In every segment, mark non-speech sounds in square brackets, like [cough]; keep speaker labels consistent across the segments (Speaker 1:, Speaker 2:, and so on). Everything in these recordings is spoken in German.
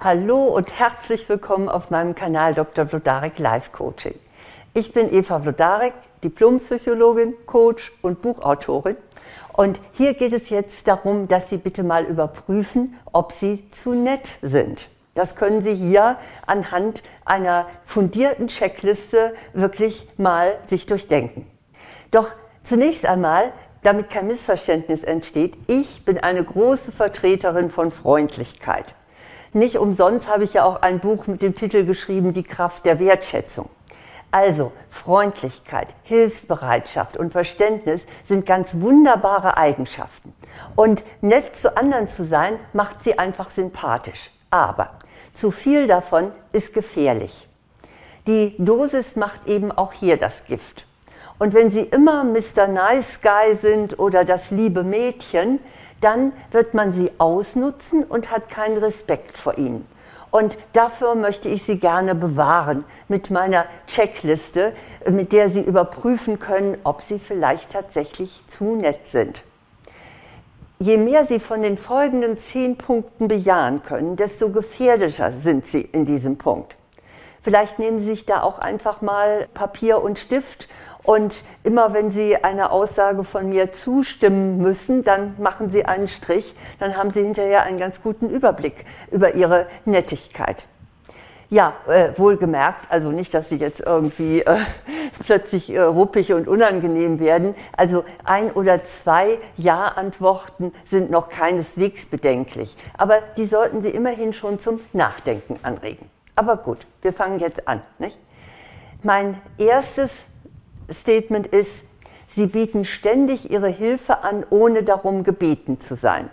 Speaker 1: Hallo und herzlich willkommen auf meinem Kanal Dr. Vlodarek Life Coaching. Ich bin Eva Vlodarek, Diplompsychologin, Coach und Buchautorin. Und hier geht es jetzt darum, dass Sie bitte mal überprüfen, ob Sie zu nett sind. Das können Sie hier anhand einer fundierten Checkliste wirklich mal sich durchdenken. Doch zunächst einmal, damit kein Missverständnis entsteht, ich bin eine große Vertreterin von Freundlichkeit. Nicht umsonst habe ich ja auch ein Buch mit dem Titel geschrieben, Die Kraft der Wertschätzung. Also Freundlichkeit, Hilfsbereitschaft und Verständnis sind ganz wunderbare Eigenschaften. Und nett zu anderen zu sein, macht sie einfach sympathisch. Aber zu viel davon ist gefährlich. Die Dosis macht eben auch hier das Gift. Und wenn Sie immer Mr. Nice Guy sind oder das liebe Mädchen, dann wird man sie ausnutzen und hat keinen Respekt vor ihnen. Und dafür möchte ich Sie gerne bewahren mit meiner Checkliste, mit der Sie überprüfen können, ob Sie vielleicht tatsächlich zu nett sind. Je mehr Sie von den folgenden zehn Punkten bejahen können, desto gefährlicher sind Sie in diesem Punkt. Vielleicht nehmen Sie sich da auch einfach mal Papier und Stift und immer wenn Sie einer Aussage von mir zustimmen müssen, dann machen Sie einen Strich, dann haben Sie hinterher einen ganz guten Überblick über Ihre Nettigkeit. Ja, äh, wohlgemerkt, also nicht, dass Sie jetzt irgendwie äh, [laughs] plötzlich äh, ruppig und unangenehm werden. Also ein oder zwei Ja-Antworten sind noch keineswegs bedenklich. Aber die sollten Sie immerhin schon zum Nachdenken anregen. Aber gut, wir fangen jetzt an. Nicht? Mein erstes Statement ist, sie bieten ständig ihre Hilfe an, ohne darum gebeten zu sein.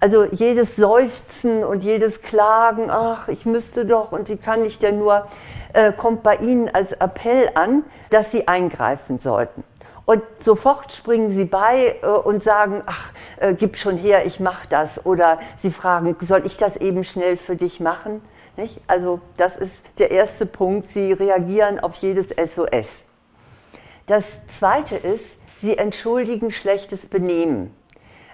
Speaker 1: Also jedes Seufzen und jedes Klagen, ach, ich müsste doch und wie kann ich denn nur, äh, kommt bei Ihnen als Appell an, dass Sie eingreifen sollten. Und sofort springen Sie bei äh, und sagen, ach, äh, gib schon her, ich mache das. Oder Sie fragen, soll ich das eben schnell für dich machen? Nicht? Also das ist der erste Punkt. Sie reagieren auf jedes SOS. Das Zweite ist, sie entschuldigen schlechtes Benehmen.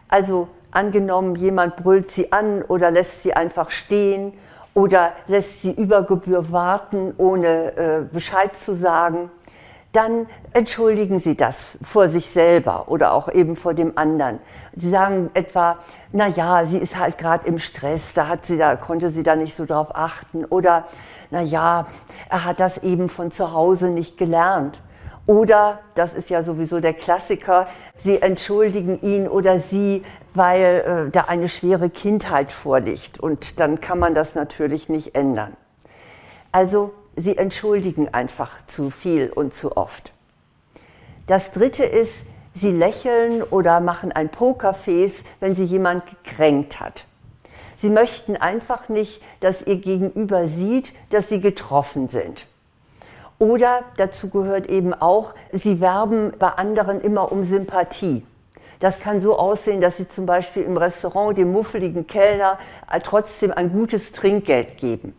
Speaker 1: Also angenommen, jemand brüllt sie an oder lässt sie einfach stehen oder lässt sie über Gebühr warten, ohne äh, Bescheid zu sagen, dann entschuldigen Sie das vor sich selber oder auch eben vor dem anderen. Sie sagen etwa, na ja, sie ist halt gerade im Stress, da hat sie da konnte sie da nicht so drauf achten oder na ja, er hat das eben von zu Hause nicht gelernt. Oder, das ist ja sowieso der Klassiker, sie entschuldigen ihn oder sie, weil äh, da eine schwere Kindheit vorliegt. Und dann kann man das natürlich nicht ändern. Also, sie entschuldigen einfach zu viel und zu oft. Das Dritte ist, sie lächeln oder machen ein Pokerface, wenn sie jemand gekränkt hat. Sie möchten einfach nicht, dass ihr Gegenüber sieht, dass sie getroffen sind. Oder dazu gehört eben auch, sie werben bei anderen immer um Sympathie. Das kann so aussehen, dass sie zum Beispiel im Restaurant dem muffeligen Kellner äh, trotzdem ein gutes Trinkgeld geben.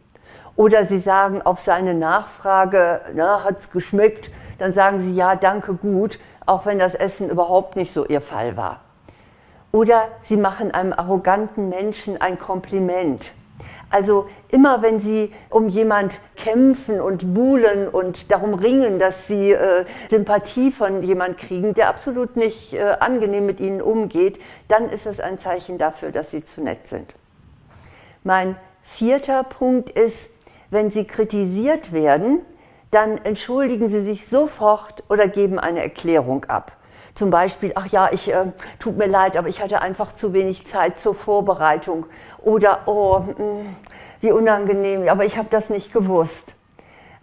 Speaker 1: Oder sie sagen auf seine Nachfrage, hat es geschmeckt, dann sagen sie ja, danke gut, auch wenn das Essen überhaupt nicht so ihr Fall war. Oder sie machen einem arroganten Menschen ein Kompliment. Also immer wenn Sie um jemand kämpfen und buhlen und darum ringen, dass Sie äh, Sympathie von jemand kriegen, der absolut nicht äh, angenehm mit Ihnen umgeht, dann ist es ein Zeichen dafür, dass Sie zu nett sind. Mein vierter Punkt ist, wenn Sie kritisiert werden, dann entschuldigen Sie sich sofort oder geben eine Erklärung ab. Zum Beispiel, ach ja, ich äh, tut mir leid, aber ich hatte einfach zu wenig Zeit zur Vorbereitung. Oder, oh, mh, mm, wie unangenehm, aber ich habe das nicht gewusst.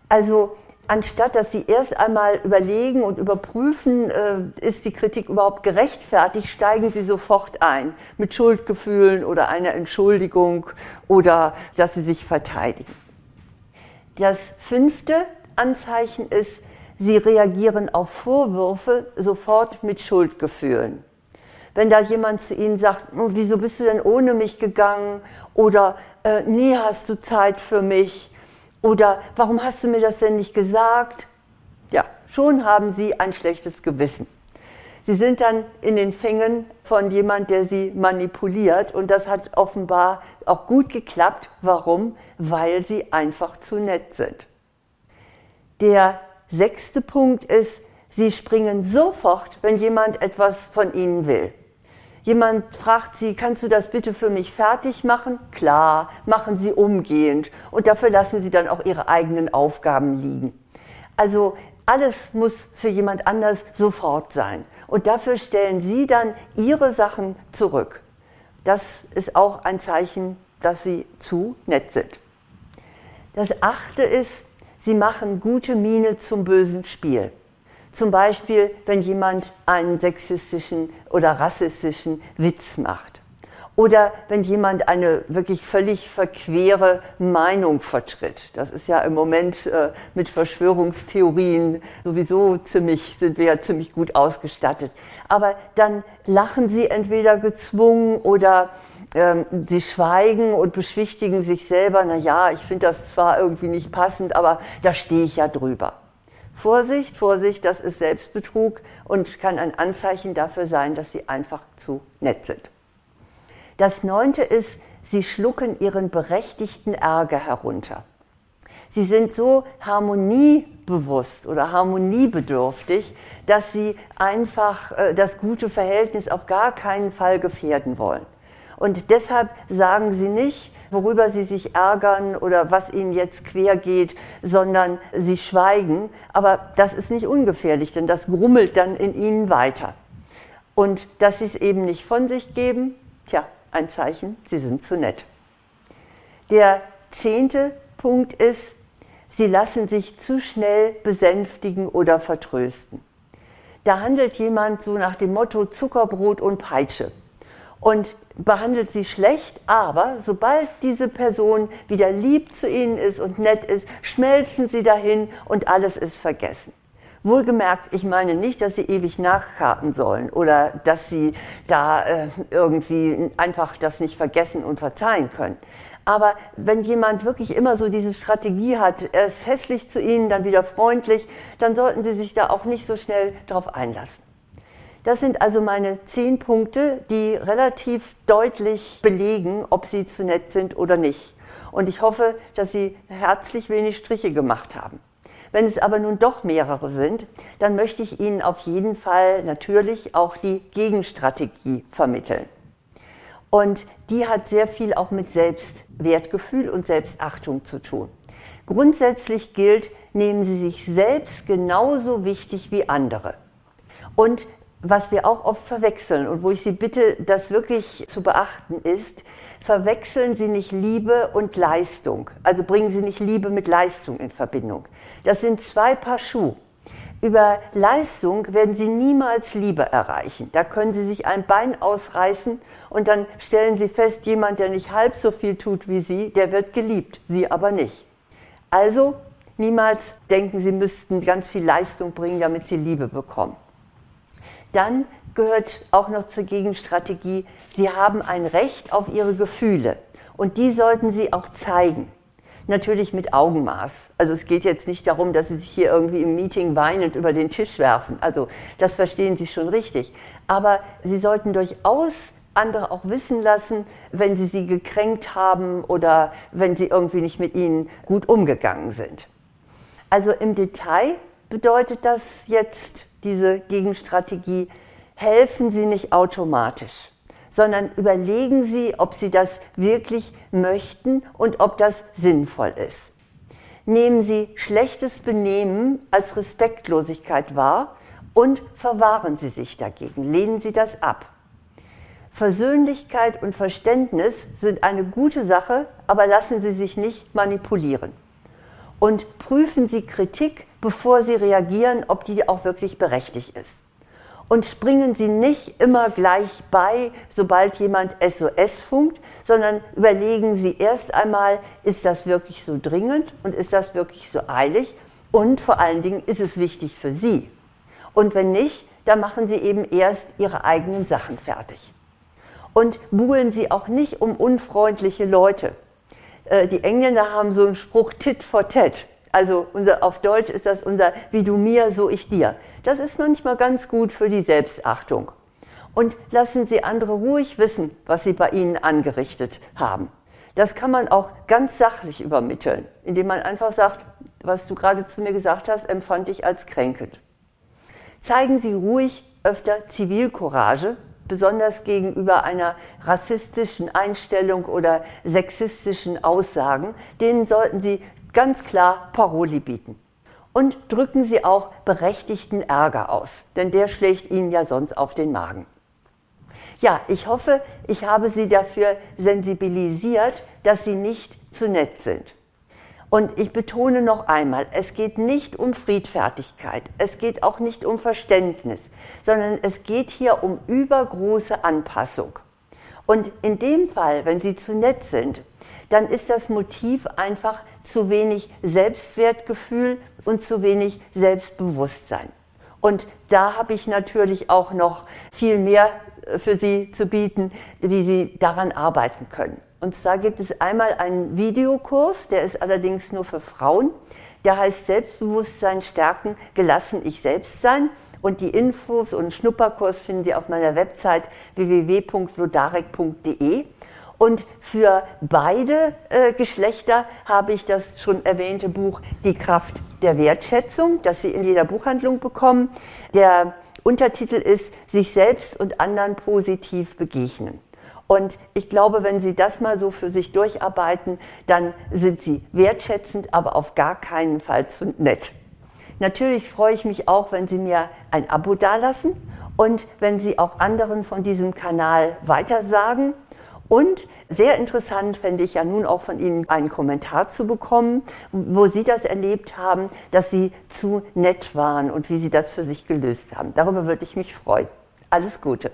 Speaker 1: Also anstatt dass Sie erst einmal überlegen und überprüfen, äh, ist die Kritik überhaupt gerechtfertigt, steigen Sie sofort ein mit Schuldgefühlen oder einer Entschuldigung oder dass Sie sich verteidigen. Das fünfte Anzeichen ist, Sie reagieren auf Vorwürfe sofort mit Schuldgefühlen. Wenn da jemand zu Ihnen sagt, oh, wieso bist du denn ohne mich gegangen? Oder äh, nie hast du Zeit für mich? Oder warum hast du mir das denn nicht gesagt? Ja, schon haben Sie ein schlechtes Gewissen. Sie sind dann in den Fängen von jemand, der sie manipuliert und das hat offenbar auch gut geklappt. Warum? Weil sie einfach zu nett sind. Der sechste Punkt ist, sie springen sofort, wenn jemand etwas von ihnen will. Jemand fragt Sie, kannst du das bitte für mich fertig machen? Klar, machen Sie umgehend. Und dafür lassen Sie dann auch Ihre eigenen Aufgaben liegen. Also alles muss für jemand anders sofort sein. Und dafür stellen Sie dann Ihre Sachen zurück. Das ist auch ein Zeichen, dass Sie zu nett sind. Das achte ist, Sie machen gute Miene zum bösen Spiel. Zum Beispiel, wenn jemand einen sexistischen oder rassistischen Witz macht. Oder wenn jemand eine wirklich völlig verquere Meinung vertritt. Das ist ja im Moment äh, mit Verschwörungstheorien sowieso ziemlich, sind wir ja ziemlich gut ausgestattet. Aber dann lachen sie entweder gezwungen oder ähm, sie schweigen und beschwichtigen sich selber, na ja, ich finde das zwar irgendwie nicht passend, aber da stehe ich ja drüber. Vorsicht, Vorsicht, das ist Selbstbetrug und kann ein Anzeichen dafür sein, dass Sie einfach zu nett sind. Das neunte ist, Sie schlucken Ihren berechtigten Ärger herunter. Sie sind so harmoniebewusst oder harmoniebedürftig, dass Sie einfach äh, das gute Verhältnis auf gar keinen Fall gefährden wollen. Und deshalb sagen Sie nicht, worüber sie sich ärgern oder was ihnen jetzt quer geht, sondern sie schweigen. Aber das ist nicht ungefährlich, denn das grummelt dann in ihnen weiter. Und dass sie es eben nicht von sich geben, tja, ein Zeichen, sie sind zu nett. Der zehnte Punkt ist, sie lassen sich zu schnell besänftigen oder vertrösten. Da handelt jemand so nach dem Motto Zuckerbrot und Peitsche und behandelt sie schlecht, aber sobald diese Person wieder lieb zu ihnen ist und nett ist, schmelzen sie dahin und alles ist vergessen. Wohlgemerkt, ich meine nicht, dass sie ewig nachkarten sollen oder dass sie da äh, irgendwie einfach das nicht vergessen und verzeihen können. Aber wenn jemand wirklich immer so diese Strategie hat, er ist hässlich zu ihnen, dann wieder freundlich, dann sollten sie sich da auch nicht so schnell darauf einlassen. Das sind also meine zehn Punkte, die relativ deutlich belegen, ob Sie zu nett sind oder nicht. Und ich hoffe, dass Sie herzlich wenig Striche gemacht haben. Wenn es aber nun doch mehrere sind, dann möchte ich Ihnen auf jeden Fall natürlich auch die Gegenstrategie vermitteln. Und die hat sehr viel auch mit Selbstwertgefühl und Selbstachtung zu tun. Grundsätzlich gilt, nehmen Sie sich selbst genauso wichtig wie andere. Und was wir auch oft verwechseln und wo ich Sie bitte, das wirklich zu beachten ist, verwechseln Sie nicht Liebe und Leistung. Also bringen Sie nicht Liebe mit Leistung in Verbindung. Das sind zwei Paar Schuhe. Über Leistung werden Sie niemals Liebe erreichen. Da können Sie sich ein Bein ausreißen und dann stellen Sie fest, jemand, der nicht halb so viel tut wie Sie, der wird geliebt, Sie aber nicht. Also niemals denken, Sie müssten ganz viel Leistung bringen, damit Sie Liebe bekommen. Dann gehört auch noch zur Gegenstrategie, Sie haben ein Recht auf Ihre Gefühle und die sollten Sie auch zeigen. Natürlich mit Augenmaß. Also es geht jetzt nicht darum, dass Sie sich hier irgendwie im Meeting weinend über den Tisch werfen. Also das verstehen Sie schon richtig. Aber Sie sollten durchaus andere auch wissen lassen, wenn sie sie gekränkt haben oder wenn sie irgendwie nicht mit ihnen gut umgegangen sind. Also im Detail bedeutet das jetzt diese Gegenstrategie, helfen Sie nicht automatisch, sondern überlegen Sie, ob Sie das wirklich möchten und ob das sinnvoll ist. Nehmen Sie schlechtes Benehmen als Respektlosigkeit wahr und verwahren Sie sich dagegen, lehnen Sie das ab. Versöhnlichkeit und Verständnis sind eine gute Sache, aber lassen Sie sich nicht manipulieren. Und prüfen Sie Kritik bevor Sie reagieren, ob die auch wirklich berechtigt ist. Und springen Sie nicht immer gleich bei, sobald jemand SOS funkt, sondern überlegen Sie erst einmal, ist das wirklich so dringend und ist das wirklich so eilig und vor allen Dingen ist es wichtig für Sie. Und wenn nicht, dann machen Sie eben erst Ihre eigenen Sachen fertig. Und buhlen Sie auch nicht um unfreundliche Leute. Äh, die Engländer haben so einen Spruch Tit for Tat. Also unser, auf Deutsch ist das unser Wie du mir, so ich dir. Das ist manchmal ganz gut für die Selbstachtung. Und lassen Sie andere ruhig wissen, was sie bei Ihnen angerichtet haben. Das kann man auch ganz sachlich übermitteln, indem man einfach sagt, was du gerade zu mir gesagt hast, empfand ich als kränkend. Zeigen Sie ruhig öfter Zivilcourage, besonders gegenüber einer rassistischen Einstellung oder sexistischen Aussagen, denen sollten Sie ganz klar Paroli bieten. Und drücken Sie auch berechtigten Ärger aus, denn der schlägt Ihnen ja sonst auf den Magen. Ja, ich hoffe, ich habe Sie dafür sensibilisiert, dass Sie nicht zu nett sind. Und ich betone noch einmal, es geht nicht um Friedfertigkeit, es geht auch nicht um Verständnis, sondern es geht hier um übergroße Anpassung. Und in dem Fall, wenn Sie zu nett sind, dann ist das Motiv einfach zu wenig Selbstwertgefühl und zu wenig Selbstbewusstsein. Und da habe ich natürlich auch noch viel mehr äh, für Sie zu bieten, wie Sie daran arbeiten können. Und zwar gibt es einmal einen Videokurs, der ist allerdings nur für Frauen. Der heißt Selbstbewusstsein stärken, gelassen ich selbst sein. Und die Infos und Schnupperkurs finden Sie auf meiner Website www.vlodarek.de. Und für beide äh, Geschlechter habe ich das schon erwähnte Buch Die Kraft der Wertschätzung, das Sie in jeder Buchhandlung bekommen. Der Untertitel ist Sich selbst und anderen positiv begegnen. Und ich glaube, wenn Sie das mal so für sich durcharbeiten, dann sind Sie wertschätzend, aber auf gar keinen Fall zu nett. Natürlich freue ich mich auch, wenn Sie mir ein Abo dalassen und wenn Sie auch anderen von diesem Kanal weitersagen. Und sehr interessant fände ich ja nun auch von Ihnen einen Kommentar zu bekommen, wo Sie das erlebt haben, dass Sie zu nett waren und wie Sie das für sich gelöst haben. Darüber würde ich mich freuen. Alles Gute.